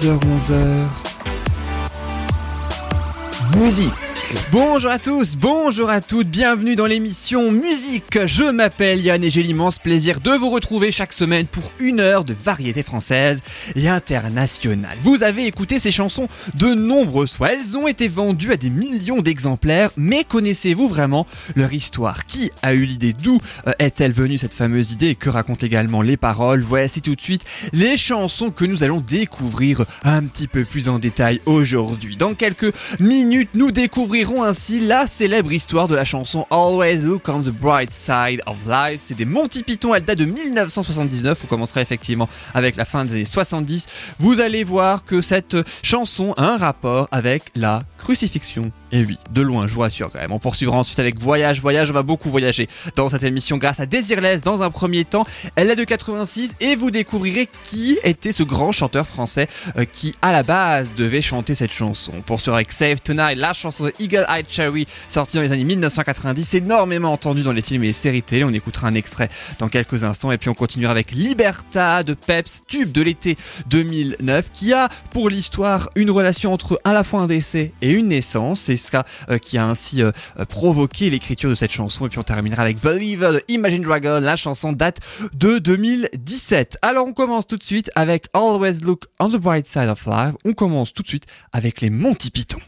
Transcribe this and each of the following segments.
10h-11h Musique Bonjour à tous, bonjour à toutes, bienvenue dans l'émission Musique. Je m'appelle Yann et j'ai l'immense plaisir de vous retrouver chaque semaine pour une heure de variété française et internationale. Vous avez écouté ces chansons de nombreuses fois, elles ont été vendues à des millions d'exemplaires, mais connaissez-vous vraiment leur histoire? Qui a eu l'idée? D'où euh, est-elle venue cette fameuse idée? Que racontent également les paroles? Voici tout de suite les chansons que nous allons découvrir un petit peu plus en détail aujourd'hui. Dans quelques minutes, nous découvrirons ainsi la célèbre histoire de la chanson Always Look on the Bright Side of Life. C'est des Monty Python, elle date de 1979. On commencera effectivement avec la fin des années 70. Vous allez voir que cette chanson a un rapport avec la crucifixion. Et oui, de loin, je vous rassure quand même. On poursuivra ensuite avec Voyage, Voyage, on va beaucoup voyager dans cette émission grâce à Désirless dans un premier temps. Elle est de 86 et vous découvrirez qui était ce grand chanteur français euh, qui à la base devait chanter cette chanson. On poursuivra avec Save Tonight, la chanson de Eagle Eye Cherry sortie dans les années 1990, énormément entendue dans les films et les séries télé. On écoutera un extrait dans quelques instants et puis on continuera avec Liberta de Peps, tube de l'été 2009 qui a pour l'histoire une relation entre à la fois un décès et une naissance. Euh, qui a ainsi euh, provoqué l'écriture de cette chanson. Et puis on terminera avec Believer de Imagine Dragon. La chanson date de 2017. Alors on commence tout de suite avec Always Look on the Bright Side of Life. On commence tout de suite avec les Monty Python.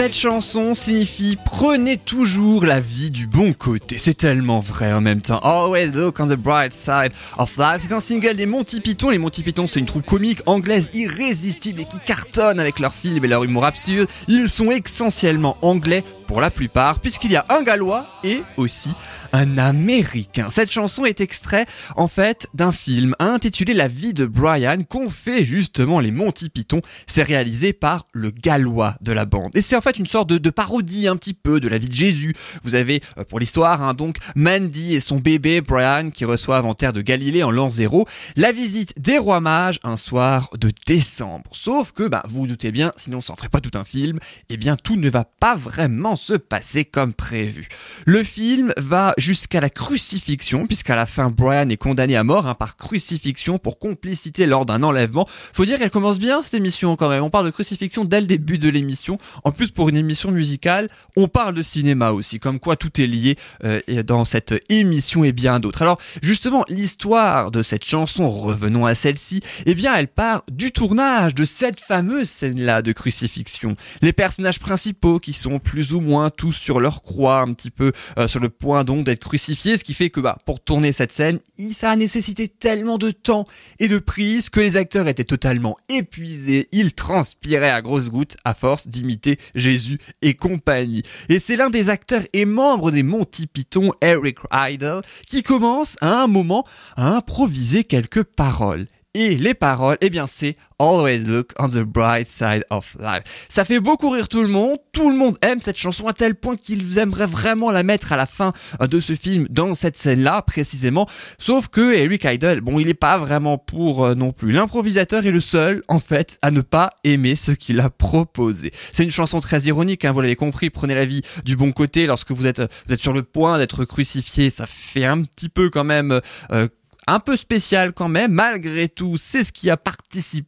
Cette chanson signifie prenez toujours la vie du bon côté. C'est tellement vrai en même temps. Always look on the bright side of life. C'est un single des Monty Python. Les Monty Python, c'est une troupe comique anglaise irrésistible et qui cartonne avec leurs films et leur humour absurde. Ils sont essentiellement anglais pour la plupart, puisqu'il y a un gallois et aussi un américain. Cette chanson est extrait en fait d'un film intitulé La vie de Brian qu'ont fait justement les Monty Python. C'est réalisé par le gallois de la bande. Et c'est en fait une sorte de, parodie un petit peu de la vie de Jésus. Vous avez euh, pour l'histoire hein, donc Mandy et son bébé Brian qui reçoivent en terre de Galilée en l'an zéro la visite des rois mages un soir de décembre. Sauf que bah, vous vous doutez bien, sinon ça en ferait pas tout un film, et bien tout ne va pas vraiment se passer comme prévu. Le film va jusqu'à la crucifixion, puisqu'à la fin Brian est condamné à mort hein, par crucifixion pour complicité lors d'un enlèvement. Faut dire qu'elle commence bien cette émission quand même. On parle de crucifixion dès le début de l'émission. En plus pour une émission musicale, on parle de cinéma aussi, comme quoi tout est lié euh, dans cette émission et bien d'autres. Alors justement, l'histoire de cette chanson, revenons à celle-ci, eh bien elle part du tournage de cette fameuse scène-là de crucifixion. Les personnages principaux qui sont plus ou moins tous sur leur croix, un petit peu euh, sur le point donc d'être crucifiés, ce qui fait que bah, pour tourner cette scène, ça a nécessité tellement de temps et de prise que les acteurs étaient totalement épuisés, ils transpiraient à grosses gouttes à force d'imiter Jésus et compagnie. Et c'est l'un des acteurs et membres des Monty Python, Eric Idle, qui commence à un moment à improviser quelques paroles. Et les paroles, eh bien c'est Always look on the bright side of life. Ça fait beaucoup rire tout le monde, tout le monde aime cette chanson à tel point qu'ils aimeraient vraiment la mettre à la fin de ce film dans cette scène-là précisément. Sauf que Eric Idle, bon il est pas vraiment pour euh, non plus. L'improvisateur est le seul en fait à ne pas aimer ce qu'il a proposé. C'est une chanson très ironique, hein, vous l'avez compris, prenez la vie du bon côté lorsque vous êtes, vous êtes sur le point d'être crucifié, ça fait un petit peu quand même... euh, un peu spécial quand même, malgré tout, c'est ce qui a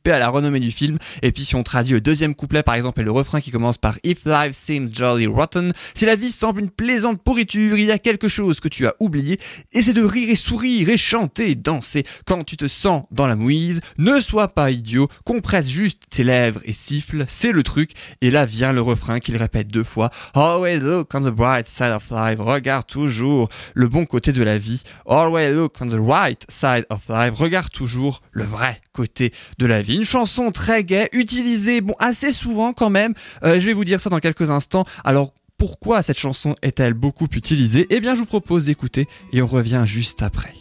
à la renommée du film. Et puis si on traduit le deuxième couplet par exemple et le refrain qui commence par If life seems jolly rotten, si la vie semble une plaisante pourriture, il y a quelque chose que tu as oublié, et c'est de rire et sourire et chanter et danser quand tu te sens dans la mouise. Ne sois pas idiot, compresse juste tes lèvres et siffle, c'est le truc. Et là vient le refrain qu'il répète deux fois. Always look on the bright side of life, regarde toujours le bon côté de la vie. Always look on the right side of life, regarde toujours le vrai côté de la vie. Une chanson très gaie, utilisée bon assez souvent quand même. Euh, je vais vous dire ça dans quelques instants. Alors pourquoi cette chanson est-elle beaucoup utilisée? Eh bien, je vous propose d'écouter et on revient juste après.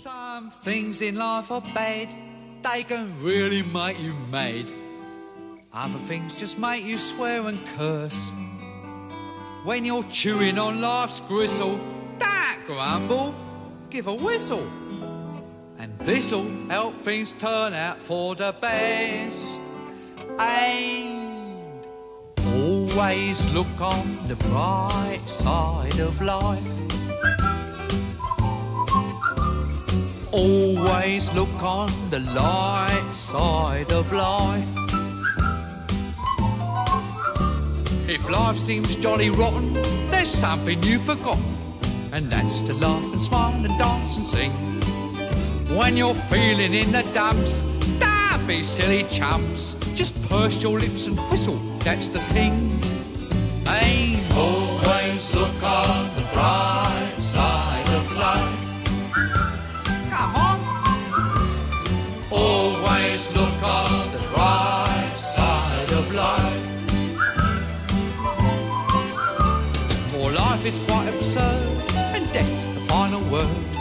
Other things just make you swear and curse. When you're chewing on life's gristle, don't grumble, give a whistle. This'll help things turn out for the best. And always look on the bright side of life. Always look on the light side of life. If life seems jolly rotten, there's something you've forgotten, and that's to laugh and smile and dance and sing. When you're feeling in the dumps, don't be silly chumps. Just purse your lips and whistle, that's the thing. Aim. Always look on the bright side of life. Come on. Always look on the bright side of life. For life is quite absurd, and death's the final word.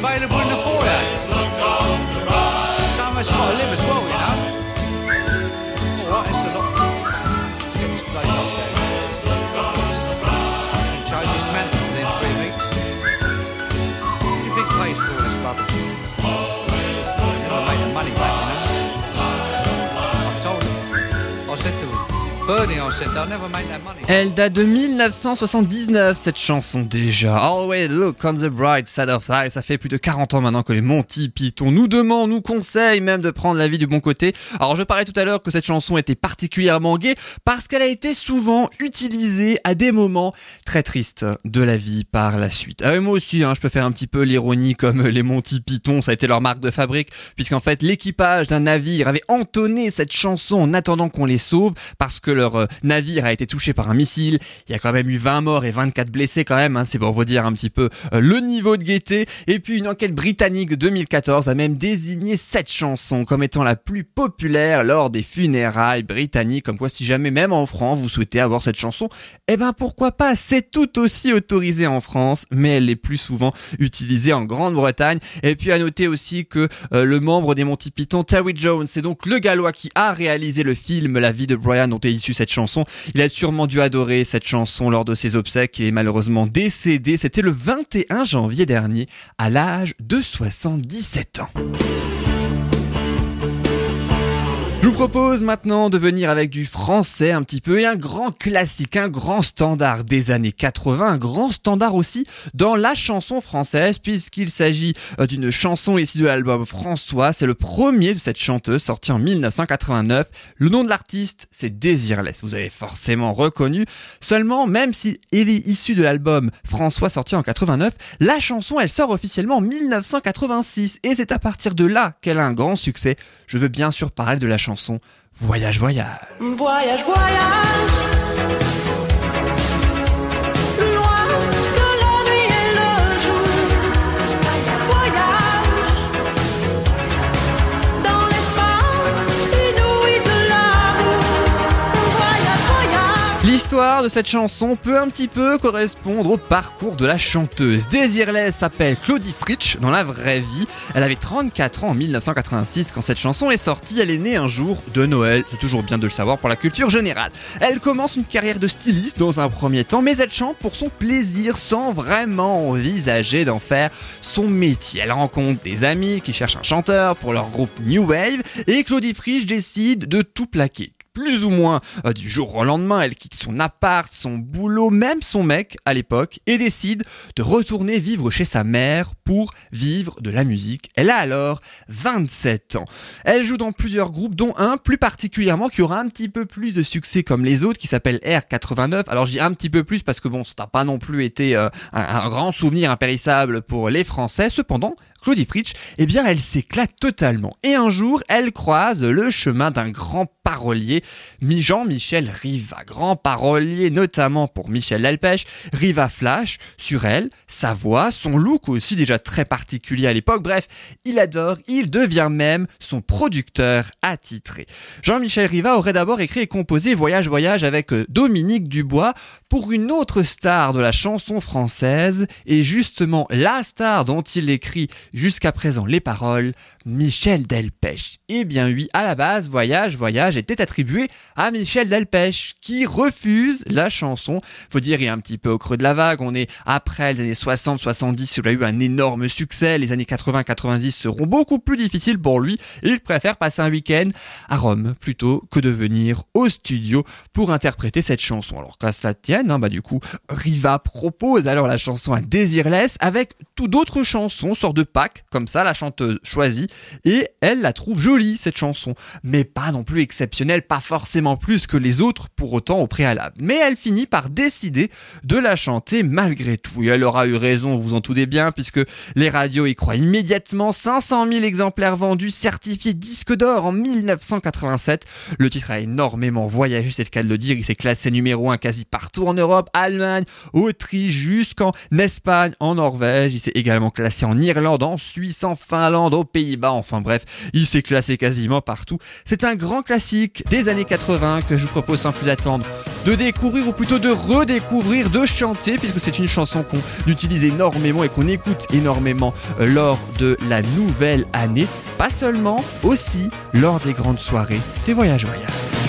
available in the foyer. Elle date de 1979, cette chanson déjà. Always look on the bright side of life. Ça fait plus de 40 ans maintenant que les Monty Python nous demandent, nous conseillent même de prendre la vie du bon côté. Alors je parlais tout à l'heure que cette chanson était particulièrement gaie parce qu'elle a été souvent utilisée à des moments très tristes de la vie par la suite. Ah, moi aussi, hein, je peux faire un petit peu l'ironie comme les Monty Python, ça a été leur marque de fabrique, puisqu'en fait l'équipage d'un navire avait entonné cette chanson en attendant qu'on les sauve parce que leur euh, navire a été touché par un missile. Il y a quand même eu 20 morts et 24 blessés quand même, hein, c'est pour vous dire un petit peu euh, le niveau de gaieté. Et puis une enquête britannique de 2014 a même désigné cette chanson comme étant la plus populaire lors des funérailles britanniques, comme quoi si jamais même en France vous souhaitez avoir cette chanson, eh ben pourquoi pas, c'est tout aussi autorisé en France, mais elle est plus souvent utilisée en Grande-Bretagne. Et puis à noter aussi que euh, le membre des Monty Python, Terry Jones, c'est donc le gallois qui a réalisé le film La vie de Brian dont est issue cette chanson. Il a sûrement dû adorer cette chanson lors de ses obsèques et est malheureusement décédé. C'était le 21 janvier dernier à l'âge de 77 ans. Je propose maintenant de venir avec du français un petit peu et un grand classique, un grand standard des années 80, un grand standard aussi dans la chanson française puisqu'il s'agit euh, d'une chanson issue de l'album François. C'est le premier de cette chanteuse sorti en 1989. Le nom de l'artiste, c'est Désirless. Vous avez forcément reconnu. Seulement, même si elle est issue de l'album François sorti en 89, la chanson, elle sort officiellement en 1986 et c'est à partir de là qu'elle a un grand succès. Je veux bien sûr parler de la chanson Voyage, voyage. Voyage, voyage. L'histoire de cette chanson peut un petit peu correspondre au parcours de la chanteuse. Désirless s'appelle Claudie Fritsch dans la vraie vie. Elle avait 34 ans en 1986 quand cette chanson est sortie. Elle est née un jour de Noël. C'est toujours bien de le savoir pour la culture générale. Elle commence une carrière de styliste dans un premier temps, mais elle chante pour son plaisir sans vraiment envisager d'en faire son métier. Elle rencontre des amis qui cherchent un chanteur pour leur groupe New Wave et Claudie Fritsch décide de tout plaquer plus ou moins euh, du jour au lendemain, elle quitte son appart, son boulot, même son mec à l'époque, et décide de retourner vivre chez sa mère pour vivre de la musique. Elle a alors 27 ans. Elle joue dans plusieurs groupes, dont un plus particulièrement qui aura un petit peu plus de succès comme les autres, qui s'appelle R89. Alors dis un petit peu plus parce que bon, ça n'a pas non plus été euh, un grand souvenir impérissable pour les Français. Cependant, Claudie Fritsch, eh bien, elle s'éclate totalement. Et un jour, elle croise le chemin d'un grand parolier, Jean-Michel Riva, grand parolier notamment pour Michel Delpech. Riva flash sur elle, sa voix, son look aussi déjà très particulier à l'époque. Bref, il adore, il devient même son producteur attitré. Jean-Michel Riva aurait d'abord écrit et composé Voyage Voyage avec euh, Dominique Dubois pour une autre star de la chanson française et justement la star dont il écrit jusqu'à présent les paroles, Michel Delpech. Eh bien oui, à la base, Voyage, Voyage était attribué à Michel Delpech, qui refuse la chanson. Faut dire, il est un petit peu au creux de la vague, on est après les années 60-70, il a eu un énorme succès, les années 80-90 seront beaucoup plus difficiles pour lui, il préfère passer un week-end à Rome, plutôt que de venir au studio pour interpréter cette chanson. Alors qu'à cela tienne, hein, bah du coup, Riva propose alors la chanson à Désirless avec tout d'autres chansons, sort de pack, comme ça, la chanteuse choisit, et elle la trouve jolie cette chanson, mais pas non plus exceptionnelle, pas forcément plus que les autres pour autant au préalable. Mais elle finit par décider de la chanter malgré tout, et elle aura eu raison, vous en doutez bien, puisque les radios y croient immédiatement, 500 000 exemplaires vendus, certifiés disque d'or en 1987. Le titre a énormément voyagé, c'est le cas de le dire, il s'est classé numéro 1 quasi partout en Europe, Allemagne, Autriche, jusqu'en Espagne, en Norvège, il s'est également classé en Irlande, en Suisse, en Finlande, aux Pays-Bas, enfin bref, il s'est classé quasiment partout. C'est un grand classique des années 80 que je vous propose sans plus attendre de découvrir ou plutôt de redécouvrir, de chanter puisque c'est une chanson qu'on utilise énormément et qu'on écoute énormément euh, lors de la nouvelle année. Pas seulement, aussi lors des grandes soirées. C'est Voyage Voyage.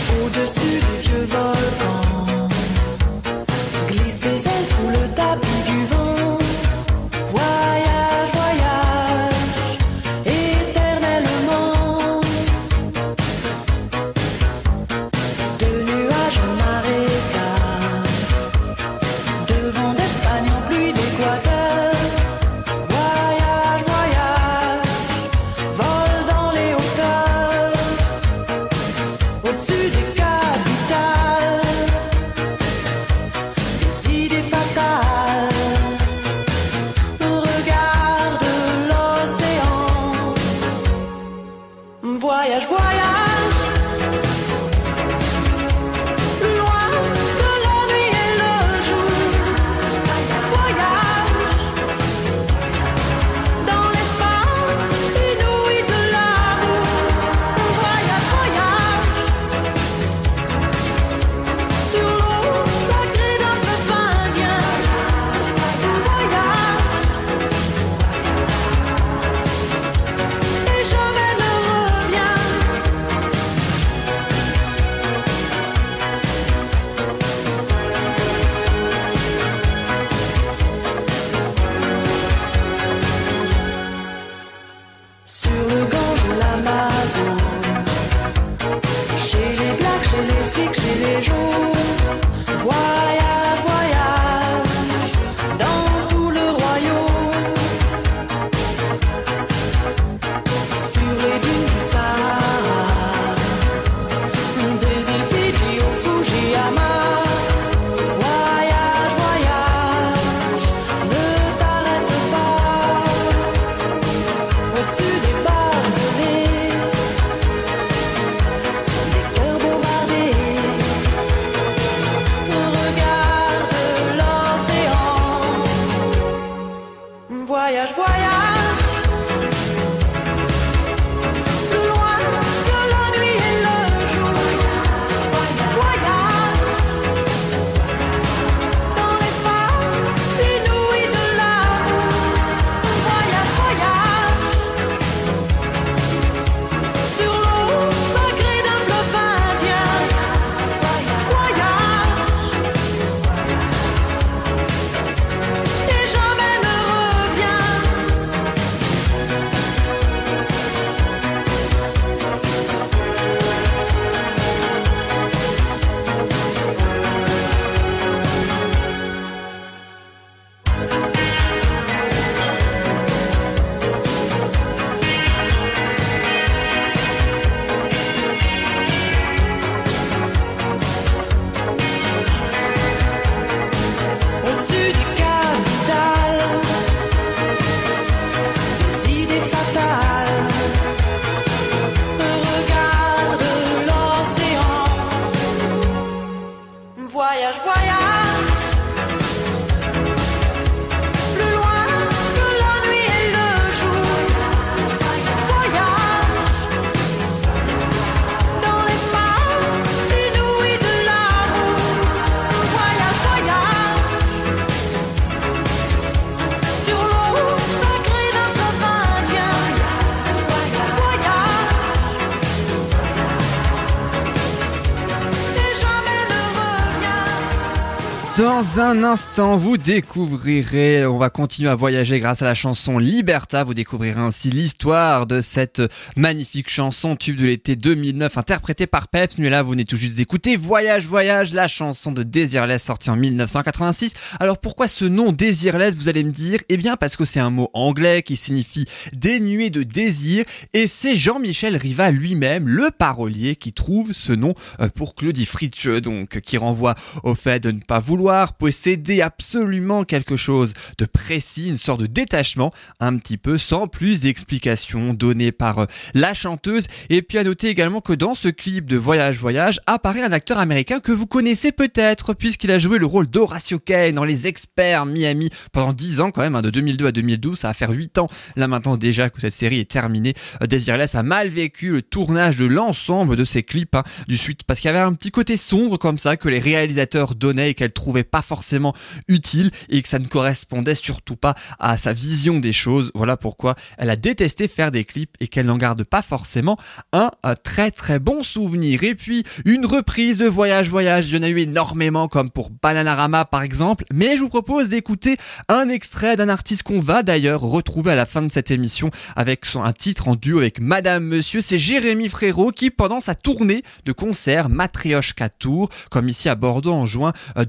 Dans un instant, vous découvrirez, on va continuer à voyager grâce à la chanson Liberta. Vous découvrirez ainsi l'histoire de cette magnifique chanson tube de l'été 2009 interprétée par Peps. Mais là, vous venez tout juste d'écouter Voyage, Voyage, la chanson de Desireless sortie en 1986. Alors pourquoi ce nom Desireless, vous allez me dire? Eh bien parce que c'est un mot anglais qui signifie dénué de désir et c'est Jean-Michel Riva lui-même, le parolier, qui trouve ce nom euh, pour Claudie Fritsch, donc qui renvoie au fait de ne pas vouloir posséder absolument quelque chose de précis, une sorte de détachement, un petit peu sans plus d'explications données par euh, la chanteuse. Et puis à noter également que dans ce clip de Voyage Voyage apparaît un acteur américain que vous connaissez peut-être puisqu'il a joué le rôle d'Horatio Kane dans Les Experts Miami pendant 10 ans quand même, hein, de 2002 à 2012, ça va faire 8 ans là maintenant déjà que cette série est terminée. Euh, Desireless a mal vécu le tournage de l'ensemble de ses clips hein, du suite parce qu'il y avait un petit côté sombre comme ça que les réalisateurs donnaient et qu'elle trouvait pas forcément utile et que ça ne correspondait surtout pas à sa vision des choses. Voilà pourquoi elle a détesté faire des clips et qu'elle n'en garde pas forcément un, un très très bon souvenir. Et puis une reprise de Voyage Voyage, il y en a eu énormément comme pour Bananarama par exemple, mais je vous propose d'écouter un extrait d'un artiste qu'on va d'ailleurs retrouver à la fin de cette émission avec son, un titre en duo avec Madame Monsieur, c'est Jérémy Frérot qui pendant sa tournée de concert Matrioshka Tour, comme ici à Bordeaux en juin euh,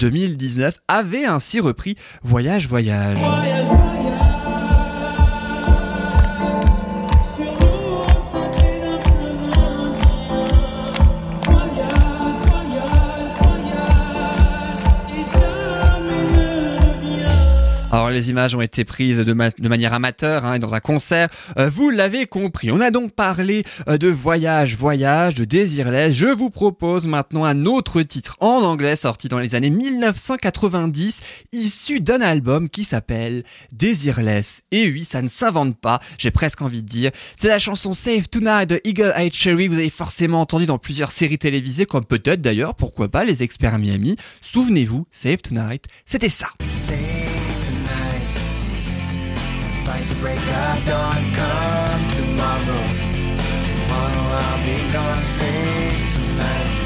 2019, avait ainsi repris Voyage Voyage. Sur Alors les images ont été prises de, ma- de manière amateur hein, dans un concert. Euh, vous l'avez compris. On a donc parlé euh, de voyage, voyage, de Desireless. Je vous propose maintenant un autre titre en anglais sorti dans les années 1990, issu d'un album qui s'appelle Desireless. Et oui, ça ne s'invente pas. J'ai presque envie de dire. C'est la chanson Save Tonight de Eagle Eye Cherry. Vous avez forcément entendu dans plusieurs séries télévisées, comme peut-être d'ailleurs, pourquoi pas, les experts Miami. Souvenez-vous, Save Tonight, c'était ça. Fight the break of dawn. Come tomorrow, tomorrow I'll be gone. Say tonight,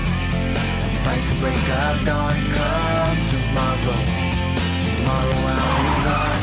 fight the break of dawn. Come tomorrow, tomorrow I'll be gone.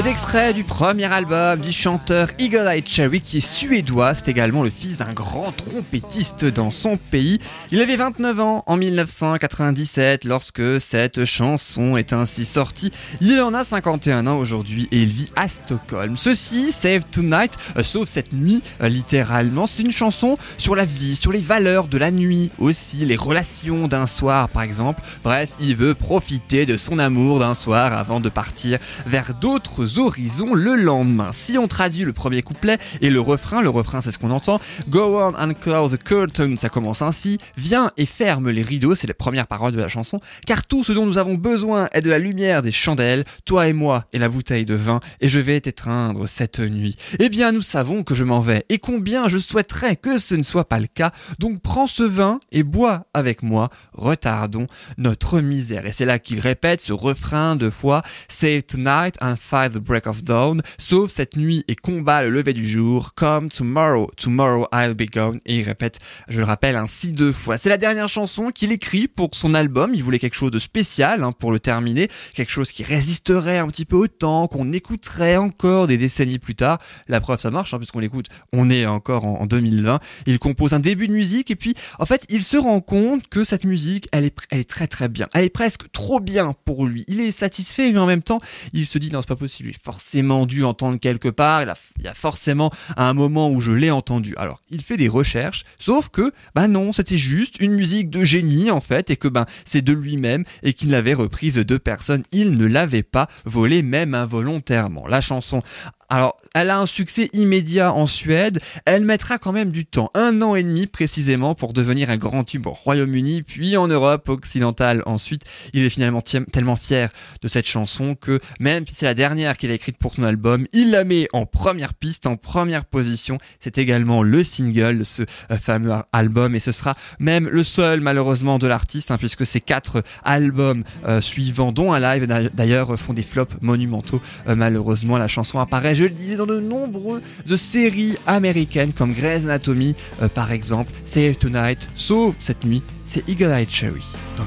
Cet extrait du premier album du chanteur Eagle Eye Cherry qui est suédois, c'est également le fils d'un grand trompettiste dans son pays. Il avait 29 ans en 1997 lorsque cette chanson est ainsi sortie. Il en a 51 ans aujourd'hui et il vit à Stockholm. Ceci, Save Tonight, euh, sauf cette nuit euh, littéralement, c'est une chanson sur la vie, sur les valeurs de la nuit aussi, les relations d'un soir par exemple. Bref, il veut profiter de son amour d'un soir avant de partir vers d'autres horizons le lendemain. Si on traduit le premier couplet et le refrain, le refrain c'est ce qu'on entend, Go on and close the curtain, ça commence ainsi, viens et ferme les rideaux, c'est les premières paroles de la chanson, car tout ce dont nous avons besoin est de la lumière des chandelles, toi et moi et la bouteille de vin, et je vais t'étreindre cette nuit. Eh bien nous savons que je m'en vais, et combien je souhaiterais que ce ne soit pas le cas, donc prends ce vin et bois avec moi, retardons notre misère. Et c'est là qu'il répète ce refrain de fois, Save tonight and fight the break of dawn, sauve cette nuit et combat le lever du jour, come tomorrow, tomorrow I'll be gone. Et il répète, je le rappelle, ainsi deux fois. C'est la dernière chanson qu'il écrit pour son album, il voulait quelque chose de spécial hein, pour le terminer, quelque chose qui résisterait un petit peu au temps, qu'on écouterait encore des décennies plus tard. La preuve, ça marche, hein, puisqu'on l'écoute, on est encore en, en 2020. Il compose un début de musique et puis, en fait, il se rend compte que cette musique, elle est, elle est très très bien. Elle est presque trop bien pour lui. Il est satisfait, mais en même temps, il se dit non, pas possible. Est forcément dû entendre quelque part. Il, a, y a forcément un moment où je l'ai entendu. Alors, il fait des recherches, sauf que, bah non, c'était juste une musique de génie en fait, et que ben c'est de lui-même et qu'il l'avait reprise de personnes. Il ne l'avait pas volée même involontairement. La chanson alors, elle a un succès immédiat en Suède. Elle mettra quand même du temps, un an et demi précisément, pour devenir un grand tube au Royaume-Uni, puis en Europe occidentale ensuite. Il est finalement tellement fier de cette chanson que même si c'est la dernière qu'il a écrite pour son album, il la met en première piste, en première position. C'est également le single de ce euh, fameux album et ce sera même le seul malheureusement de l'artiste, hein, puisque ces quatre albums euh, suivants, dont un live d'a- d'ailleurs, font des flops monumentaux. Euh, malheureusement, la chanson apparaît, je le disais, dans de nombreuses séries américaines comme Grey's Anatomy, euh, par exemple. Save Tonight, sauf cette nuit, c'est Eagle Eye Cherry dans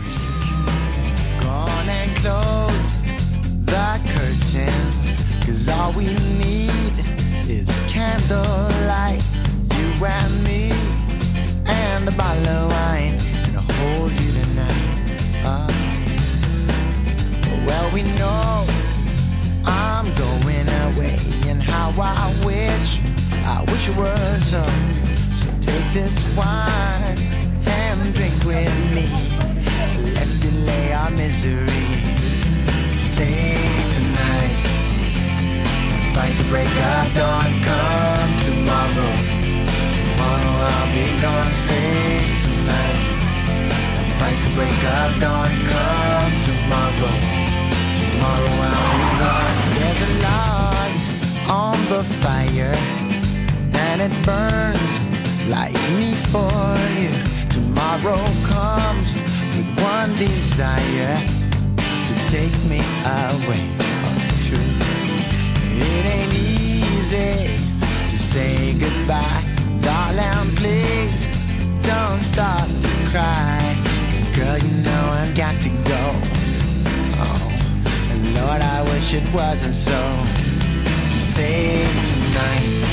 candlelight. You and me, and bottle of wine. Wish so. Take this wine and drink with me. Let's delay our misery. Say tonight, fight the break of dawn. Come tomorrow, tomorrow I'll be gone. Say tonight, fight the break of dawn. Come tomorrow, tomorrow I'll be gone. There's a log on the and it burns like me for you. Tomorrow comes with one desire to take me away. It's true. It ain't easy to say goodbye, darling. Please don't start to cry. 'Cause girl, you know I've got to go. Oh, and Lord, I wish it wasn't so. Save tonight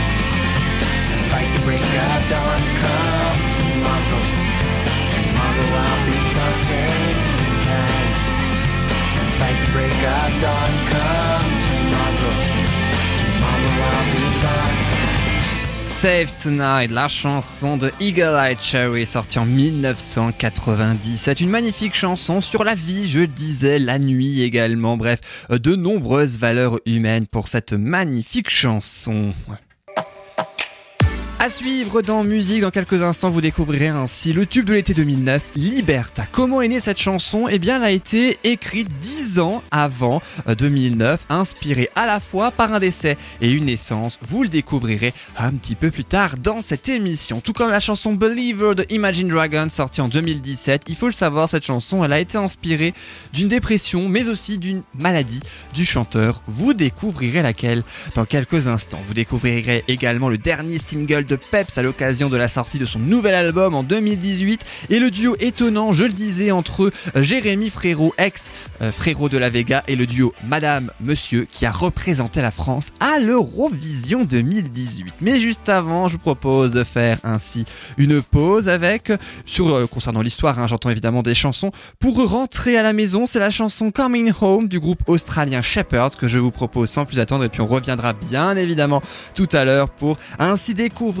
break of dawn. Come tomorrow. Tomorrow I'll be tonight fight break come tomorrow Tomorrow I'll be Save Tonight, la chanson de Eagle Eye Cherry sortie en 1997. Une magnifique chanson sur la vie, je disais, la nuit également. Bref, de nombreuses valeurs humaines pour cette magnifique chanson. À suivre dans musique, dans quelques instants, vous découvrirez ainsi le tube de l'été 2009, Liberta. Comment est née cette chanson? Eh bien, elle a été écrite 10 ans avant euh, 2009, inspirée à la fois par un décès et une naissance. Vous le découvrirez un petit peu plus tard dans cette émission. Tout comme la chanson Believer de Imagine Dragons, sortie en 2017. Il faut le savoir, cette chanson, elle a été inspirée d'une dépression, mais aussi d'une maladie du chanteur. Vous découvrirez laquelle dans quelques instants. Vous découvrirez également le dernier single de Peps à l'occasion de la sortie de son nouvel album en 2018 et le duo étonnant, je le disais, entre Jérémy Frérot, ex euh, Frérot de la Vega et le duo Madame Monsieur qui a représenté la France à l'Eurovision 2018. Mais juste avant, je vous propose de faire ainsi une pause avec, euh, concernant l'histoire, hein, j'entends évidemment des chansons. Pour rentrer à la maison, c'est la chanson Coming Home du groupe australien Shepherd que je vous propose sans plus attendre et puis on reviendra bien évidemment tout à l'heure pour ainsi découvrir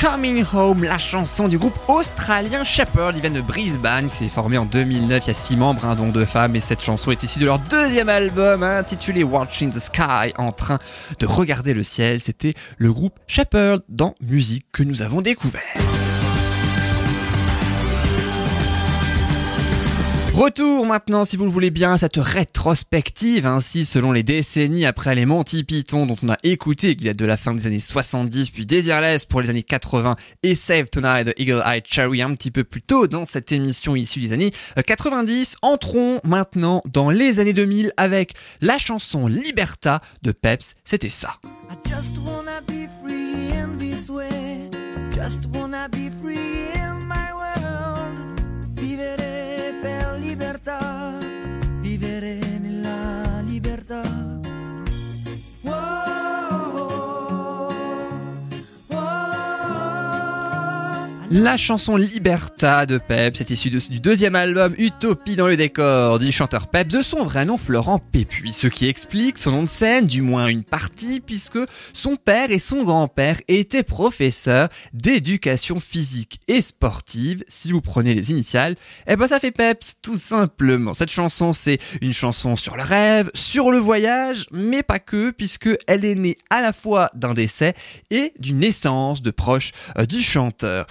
Coming Home, la chanson du groupe australien Shepherd. Ils viennent de Brisbane, qui s'est formé en 2009. Il y a six membres, hein, dont deux femmes. Et cette chanson est issue de leur deuxième album, hein, intitulé Watching the Sky, en train de regarder le ciel. C'était le groupe Shepherd dans Musique que nous avons découvert. Retour maintenant, si vous le voulez bien, à cette rétrospective, ainsi selon les décennies après les Monty Python dont on a écouté qui date de la fin des années 70, puis Desireless pour les années 80 et Save Tonight de Eagle Eye Cherry un petit peu plus tôt dans cette émission issue des années 90. Entrons maintenant dans les années 2000 avec la chanson Liberta de Peps, c'était ça. Per La chanson Liberta de Pep, c'est issu de- du deuxième album Utopie dans le décor du chanteur Pep, de son vrai nom Florent Pépuis, ce qui explique son nom de scène, du moins une partie, puisque son père et son grand-père étaient professeurs d'éducation physique et sportive. Si vous prenez les initiales, eh ben ça fait Peps, tout simplement. Cette chanson, c'est une chanson sur le rêve, sur le voyage, mais pas que, puisque elle est née à la fois d'un décès et d'une naissance de proches euh, du chanteur.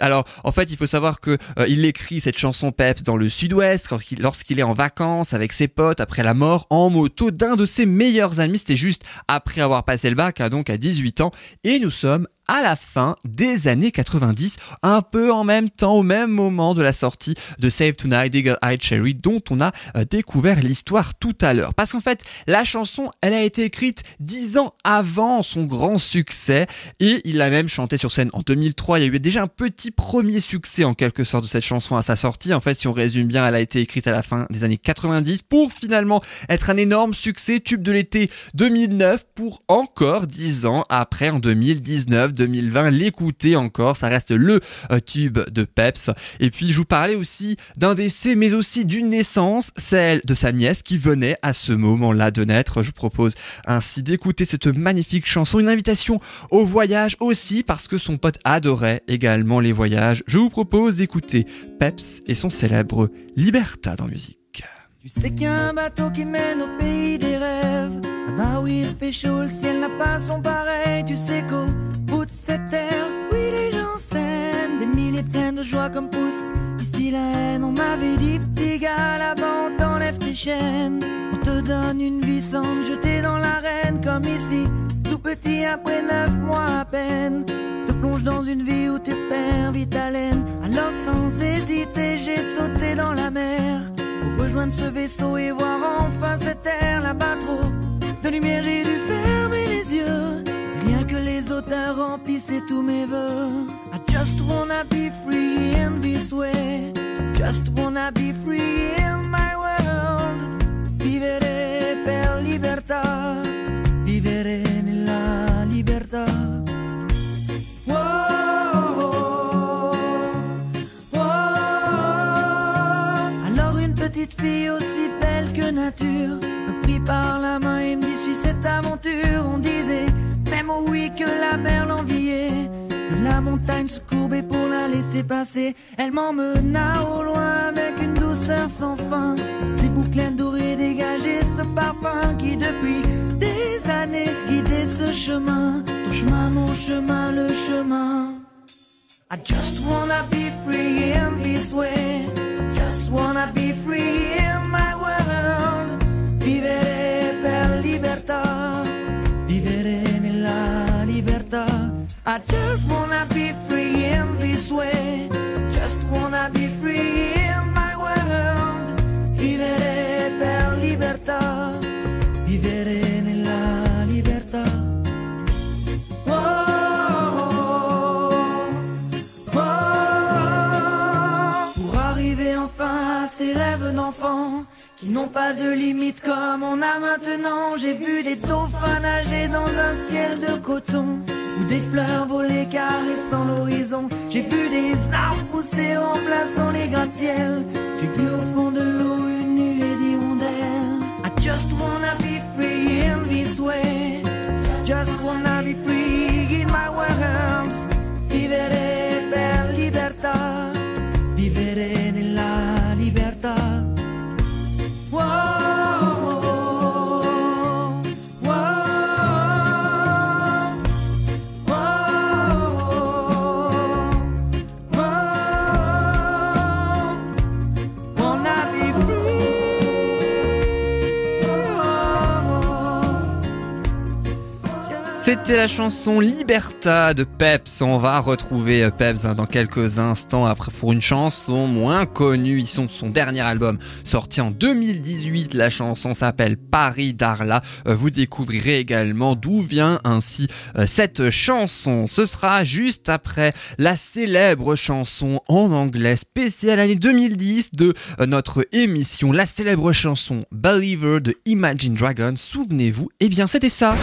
Alors, en fait, il faut savoir que euh, il écrit cette chanson Peps dans le Sud-Ouest lorsqu'il est en vacances avec ses potes après la mort en moto d'un de ses meilleurs amis. C'était juste après avoir passé le bac, hein, donc à 18 ans, et nous sommes à la fin des années 90, un peu en même temps, au même moment de la sortie de Save Tonight, Eagle Eye Cherry, dont on a euh, découvert l'histoire tout à l'heure. Parce qu'en fait, la chanson, elle a été écrite dix ans avant son grand succès, et il l'a même chanté sur scène en 2003. Il y a eu déjà un petit premier succès en quelque sorte de cette chanson à sa sortie. En fait, si on résume bien, elle a été écrite à la fin des années 90 pour finalement être un énorme succès, tube de l'été 2009 pour encore 10 ans après en 2019, 2020, l'écouter encore, ça reste le euh, tube de Peps. Et puis je vous parlais aussi d'un décès mais aussi d'une naissance, celle de sa nièce qui venait à ce moment-là de naître. Je vous propose ainsi d'écouter cette magnifique chanson, une invitation au voyage aussi parce que son pote adorait également les voyages. Je vous propose d'écouter Peps et son célèbre Liberta dans musique. Tu sais qu'il bateau qui mène au pays des rêves. Là-bas où il fait chaud, le ciel n'a pas son pareil. Tu sais qu'au cette terre, oui, les gens s'aiment. Des milliers de joie comme poussent ici la haine. On m'avait dit, petit gars, là-bas on t'enlève tes chaînes. On te donne une vie sans te jeter dans l'arène comme ici. Tout petit après neuf mois à peine. Te plonge dans une vie où tu perds vite. Alors sans hésiter, j'ai sauté dans la mer. Pour rejoindre ce vaisseau et voir enfin cette terre là-bas trop. De lumière, j'ai dû fermer les odeurs remplissaient tous mes voeux. I just wanna be free in this way. Just wanna be free in my world. Vivere per libertà. Vivere nella libertà. Petite fille aussi belle que nature me prit par la main et me dit suis cette aventure. On disait oui que la mer l'enviait, que la montagne se courbait pour la laisser passer. Elle m'emmena au loin avec une douceur sans fin. Ses boucles dorées dégageaient ce parfum qui depuis des années guidait ce chemin. Ton chemin, mon chemin, le chemin. I just wanna be free this way. Just wanna be free pas de limite comme on a maintenant. J'ai vu des dauphins nager dans un ciel de coton ou des fleurs voler caressant l'horizon. J'ai vu des arbres pousser remplaçant les gratte-ciel. J'ai vu au fond de l'eau une nuée d'hirondelles. I just wanna be free in this way. C'était la chanson Liberta de Peps. On va retrouver euh, Peps hein, dans quelques instants pour une chanson moins connue. Ils sont de son dernier album sorti en 2018. La chanson s'appelle Paris Darla. Euh, Vous découvrirez également d'où vient ainsi euh, cette chanson. Ce sera juste après la célèbre chanson en anglais spéciale année 2010 de notre émission. La célèbre chanson Believer de Imagine Dragons. Souvenez-vous, eh bien c'était ça.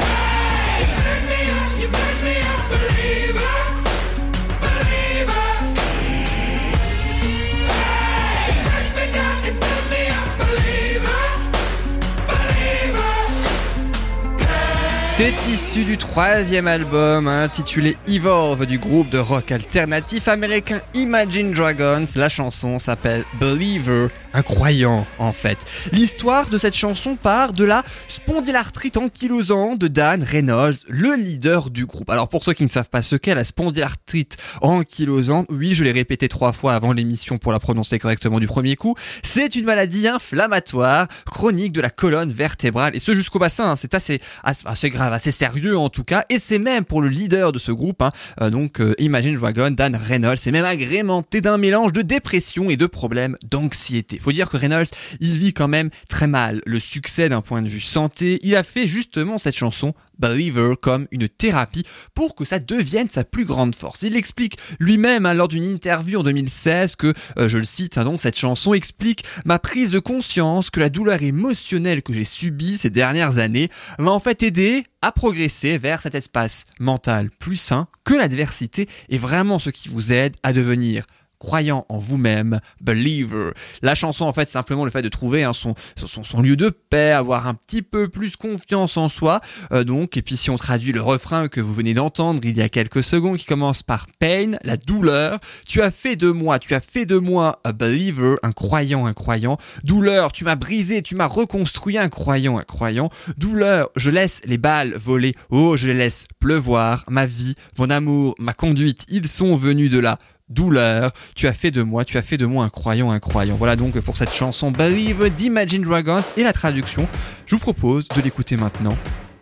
C'est issu du troisième album intitulé Evolve du groupe de rock alternatif américain Imagine Dragons. La chanson s'appelle Believer, un croyant en fait. L'histoire de cette chanson part de la spondylarthrite ankylosante de Dan Reynolds, le leader du groupe. Alors pour ceux qui ne savent pas ce qu'est la spondylarthrite ankylosante, oui je l'ai répété trois fois avant l'émission pour la prononcer correctement du premier coup, c'est une maladie inflammatoire chronique de la colonne vertébrale et ce jusqu'au bassin. hein. C'est assez, assez, grave, assez sérieux en tout cas et c'est même pour le leader de ce groupe, hein, euh, donc euh, Imagine Dragon, Dan Reynolds, c'est même agrémenté d'un mélange de dépression et de problèmes d'anxiété. Faut dire que Reynolds, il vit quand même très mal le succès d'un point de vue santé. Il a fait justement cette chanson Believer comme une thérapie pour que ça devienne sa plus grande force. Il explique lui-même hein, lors d'une interview en 2016 que, euh, je le cite, hein, donc cette chanson explique ma prise de conscience que la douleur émotionnelle que j'ai subie ces dernières années m'a en fait aidé à progresser vers cet espace mental plus sain que l'adversité est vraiment ce qui vous aide à devenir croyant en vous-même, believer. La chanson, en fait, simplement le fait de trouver hein, son, son, son lieu de paix, avoir un petit peu plus confiance en soi. Euh, donc, et puis si on traduit le refrain que vous venez d'entendre il y a quelques secondes, qui commence par pain, la douleur. Tu as fait de moi, tu as fait de moi a believer, un croyant, un croyant. Douleur, tu m'as brisé, tu m'as reconstruit, un croyant, un croyant. Douleur, je laisse les balles voler. Oh, je les laisse pleuvoir. Ma vie, mon amour, ma conduite, ils sont venus de là douleur. Tu as fait de moi, tu as fait de moi un croyant, un croyant. Voilà donc pour cette chanson Believe d'Imagine Dragons et la traduction. Je vous propose de l'écouter maintenant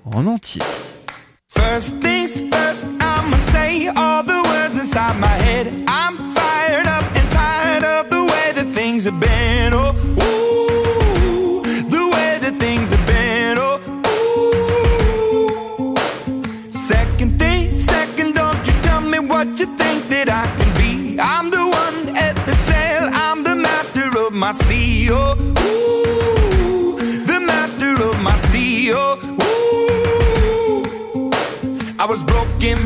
en entier.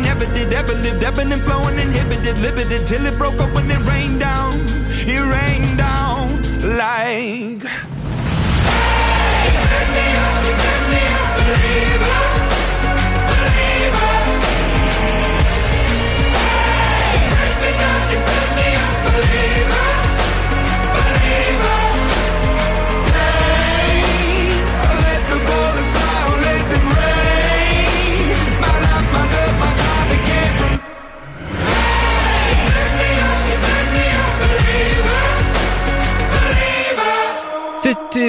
They never did, ever lived, ebbing and flowing, inhibited, limited, till it broke open and rained down. It rained down like. Hey, you me up, you me believer, believer.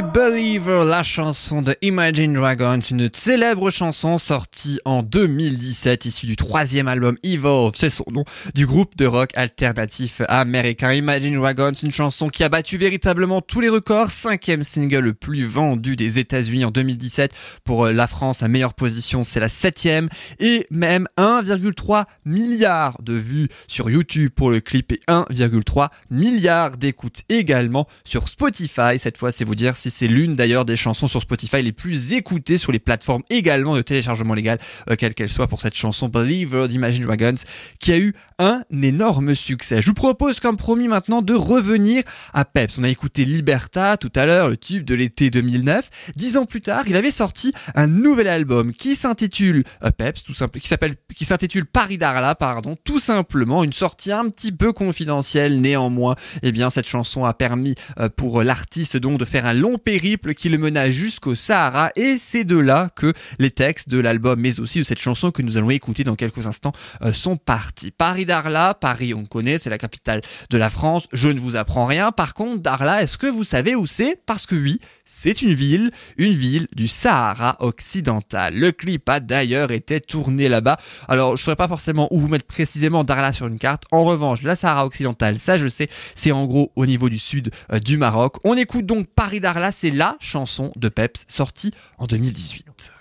Believer, la chanson de Imagine Dragons, une célèbre chanson sortie en 2017, issue du troisième album Evolve, c'est son nom, du groupe de rock alternatif américain. Imagine Dragons, une chanson qui a battu véritablement tous les records, cinquième single le plus vendu des États-Unis en 2017 pour euh, la France, la meilleure position c'est la septième, et même 1,3 milliard de vues sur YouTube pour le clip et 1,3 milliard d'écoutes également sur Spotify. Cette fois, c'est vous dire si c'est l'une d'ailleurs des chansons sur Spotify les plus écoutées sur les plateformes également de téléchargement légal, euh, quelle qu'elle soit pour cette chanson Believer d'Imagine Dragons, qui a eu un énorme succès. Je vous propose comme promis maintenant de revenir à Peps. On a écouté Liberta tout à l'heure, le tube de l'été 2009. Dix ans plus tard, il avait sorti un nouvel album qui s'intitule euh, Peps, tout simple, qui s'appelle, qui s'intitule Paris Darla, pardon, tout simplement une sortie un petit peu confidentielle. Néanmoins, eh bien cette chanson a permis euh, pour l'artiste donc de faire un long périple qui le mena jusqu'au Sahara et c'est de là que les textes de l'album mais aussi de cette chanson que nous allons écouter dans quelques instants euh, sont partis. Paris Darla, Paris on connaît, c'est la capitale de la France, je ne vous apprends rien. Par contre, Darla, est-ce que vous savez où c'est? Parce que oui, c'est une ville, une ville du Sahara occidental. Le clip a d'ailleurs été tourné là-bas. Alors, je ne saurais pas forcément où vous mettre précisément Darla sur une carte. En revanche, la Sahara occidentale, ça je sais, c'est en gros au niveau du sud euh, du Maroc. On écoute donc Paris Darla, c'est la chanson de Peps sortie en 2018.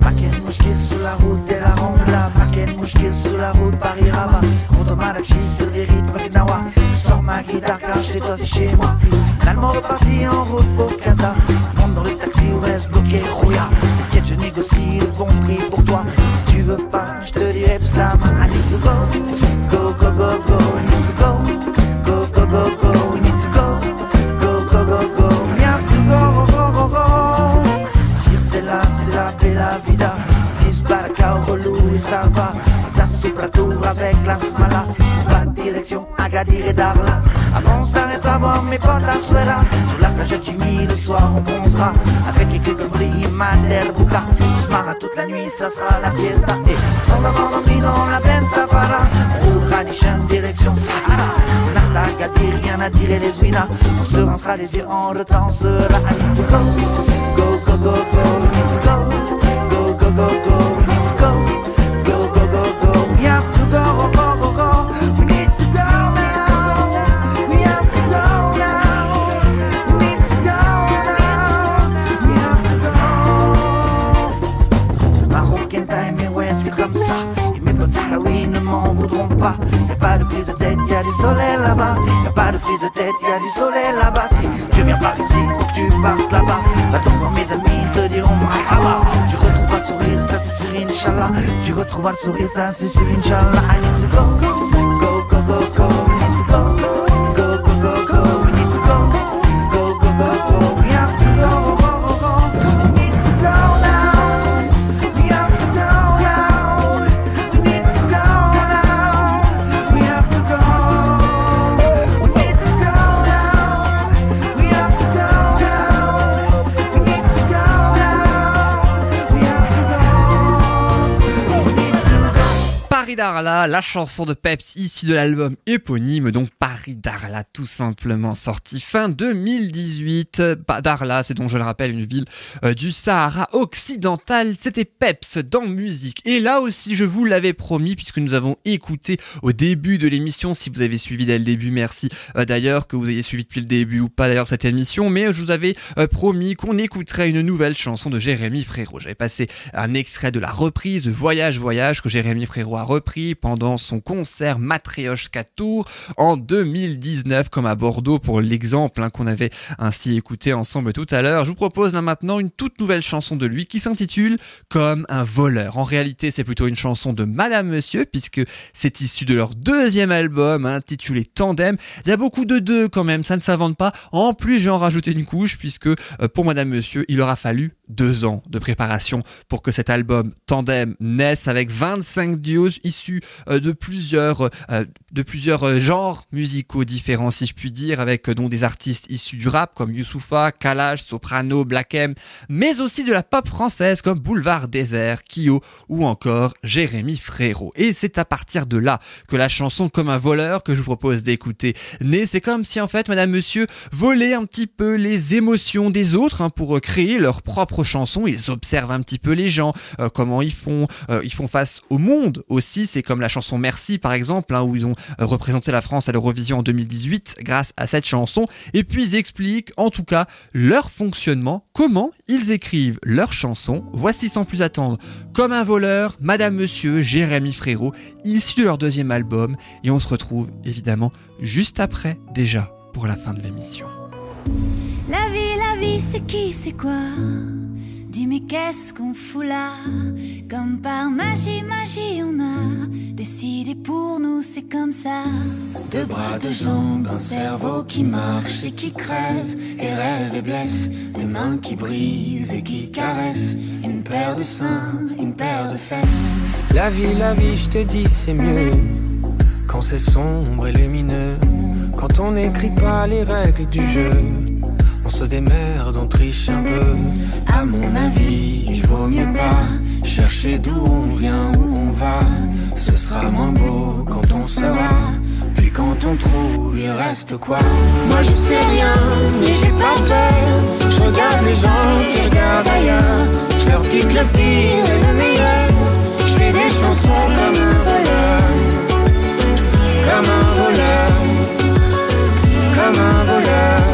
Maquette mouchkil sur la route de la Rambla Maquette mouchkil sur la route Paris-Rabat Contre Malachi sur des rythmes Gnawa Je Sors ma guitare car chez toi chez moi L'allemand reparti en route pour Casa Monte dans le taxi ou reste bloqué Rouya T'inquiète je négocie le bon pour toi Si tu veux pas je te dirai slam I need to go Go go go go to go Go go go go we need to go Go go go go We go go go go Sir c'est là c'est la bella vida Dispara cao relou et ça va La sopra avec la smala Agadir et Darla. Avant, on s'arrêtera voir mes potes à Suela. Sur la plage à Jimmy, le soir, on bronzera. Avec les cucumbris et Madel Bouka. On se marre toute la nuit, ça sera la fiesta. Et sans avoir dormi dans la peine Safara, on roulera chaînes direction Sahara. On a Agadir, rien à dire et les Ouina. On se rincera les yeux en retard, on Tu retrouveras le sourire, ça c'est sûr, Inch'Allah. Go, Darla, la chanson de Peps issue de l'album éponyme, donc Darla tout simplement, sorti fin 2018. Bah, Darla, c'est donc je le rappelle une ville euh, du Sahara occidental, c'était Peps dans musique. Et là aussi je vous l'avais promis puisque nous avons écouté au début de l'émission, si vous avez suivi dès le début, merci euh, d'ailleurs que vous ayez suivi depuis le début ou pas d'ailleurs cette émission, mais je vous avais euh, promis qu'on écouterait une nouvelle chanson de Jérémy Frérot. J'avais passé un extrait de la reprise de Voyage Voyage que Jérémy Frérot a repris pendant son concert Matrioshka Tour en 2019 comme à Bordeaux pour l'exemple hein, qu'on avait ainsi écouté ensemble tout à l'heure. Je vous propose maintenant une toute nouvelle chanson de lui qui s'intitule Comme un voleur. En réalité c'est plutôt une chanson de Madame Monsieur puisque c'est issu de leur deuxième album hein, intitulé Tandem. Il y a beaucoup de deux quand même, ça ne s'invente pas. En plus je vais en rajouter une couche puisque euh, pour Madame Monsieur il aura fallu deux ans de préparation pour que cet album Tandem naisse avec 25 duos issus euh, de plusieurs euh, de plusieurs genres musicaux différents si je puis dire avec euh, donc des artistes issus du rap comme Youssoufa, Kalash, Soprano, Black M mais aussi de la pop française comme Boulevard Désert, Kyo ou encore Jérémy Frérot. Et c'est à partir de là que la chanson Comme un voleur que je vous propose d'écouter naît. C'est comme si en fait Madame Monsieur volait un petit peu les émotions des autres hein, pour euh, créer leur propre chanson. Ils observent un petit peu les gens, euh, comment ils font, ils font face au monde aussi. C'est comme la chanson Merci par exemple, hein, où ils ont représenté la France à l'Eurovision en 2018 grâce à cette chanson. Et puis ils expliquent en tout cas leur fonctionnement, comment ils écrivent leurs chansons. Voici sans plus attendre Comme un voleur, Madame Monsieur, Jérémy Frérot, issu de leur deuxième album. Et on se retrouve évidemment juste après déjà pour la fin de l'émission. La vie, la vie, c'est qui, c'est quoi? Dis mais qu'est-ce qu'on fout là? Comme par magie, magie, on a décidé pour nous, c'est comme ça. Deux bras, deux jambes, un cerveau qui marche et qui crève et rêve et blesse, des mains qui brisent et qui caressent, une paire de seins, une paire de fesses. La vie, la vie, je te dis, c'est mieux quand c'est sombre et lumineux, quand on n'écrit pas les règles du jeu. Se démerde, on triche un peu. À mon avis, il vaut mieux pas chercher d'où on vient, où on va. Ce sera moins beau quand on sera. Puis quand on trouve, il reste quoi? Moi je sais rien, mais j'ai pas peur. Je regarde les gens qui regardent ailleurs. Je leur pique le pire et le meilleur. Je fais des chansons comme un voleur. Comme un voleur. Comme un voleur.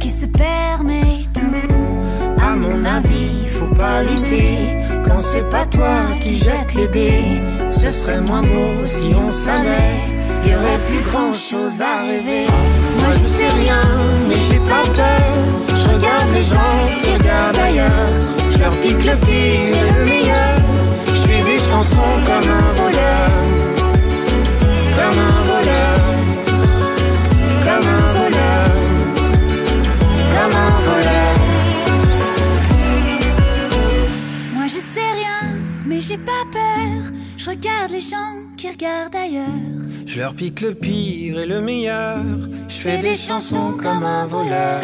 qui se permet tout. À mon avis, faut pas lutter quand c'est pas toi qui jette les dés. Ce serait moins beau si on savait. Y aurait plus grand chose à rêver. Moi je sais rien, mais j'ai pas peur. Je regarde les gens qui regardent ailleurs. Je leur pique le pire et le meilleur. Je fais des chansons comme un voleur. Les gens qui regardent ailleurs. Je leur pique le pire et le meilleur. Je fais des chansons comme un voleur.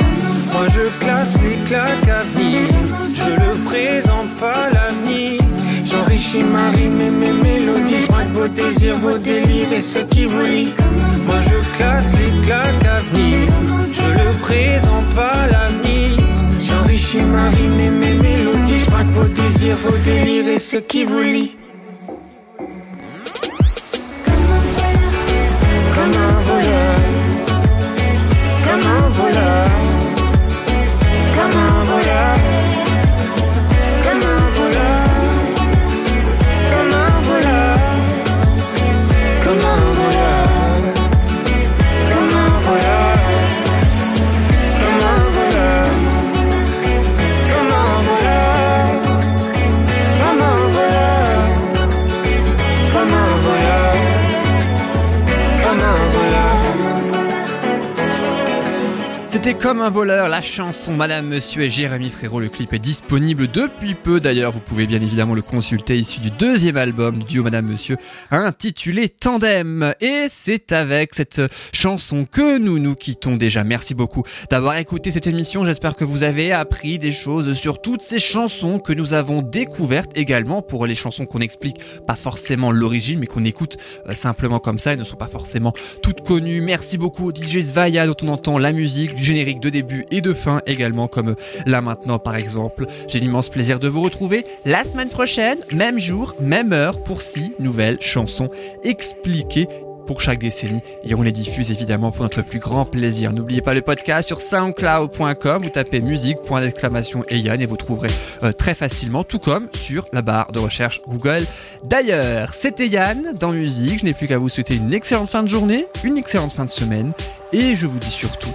Moi je classe les claques à venir. Je le présente pas l'avenir. J'enrichis ma rime et mes mélodies. Je vos désirs, vos délires et ce qui vous lie. Moi je classe les claques à venir. Je le présente pas l'avenir. J'enrichis ma rime et mes mélodies. Je vos désirs, vos délires et ce qui vous lie. C'était comme un voleur, la chanson Madame, Monsieur et Jérémy Frérot. Le clip est disponible depuis peu d'ailleurs. Vous pouvez bien évidemment le consulter, issu du deuxième album du duo Madame, Monsieur, intitulé Tandem. Et c'est avec cette chanson que nous nous quittons déjà. Merci beaucoup d'avoir écouté cette émission. J'espère que vous avez appris des choses sur toutes ces chansons que nous avons découvertes également pour les chansons qu'on explique pas forcément l'origine, mais qu'on écoute euh, simplement comme ça et ne sont pas forcément toutes connues. Merci beaucoup au DJ Svaya dont on entend la musique du de début et de fin également comme là maintenant par exemple. J'ai l'immense plaisir de vous retrouver la semaine prochaine, même jour, même heure pour six nouvelles chansons expliquées pour chaque décennie et on les diffuse évidemment pour notre plus grand plaisir. N'oubliez pas le podcast sur soundcloud.com, vous tapez musique, point d'exclamation et Yann et vous trouverez euh, très facilement, tout comme sur la barre de recherche Google. D'ailleurs, c'était Yann dans musique, je n'ai plus qu'à vous souhaiter une excellente fin de journée, une excellente fin de semaine et je vous dis surtout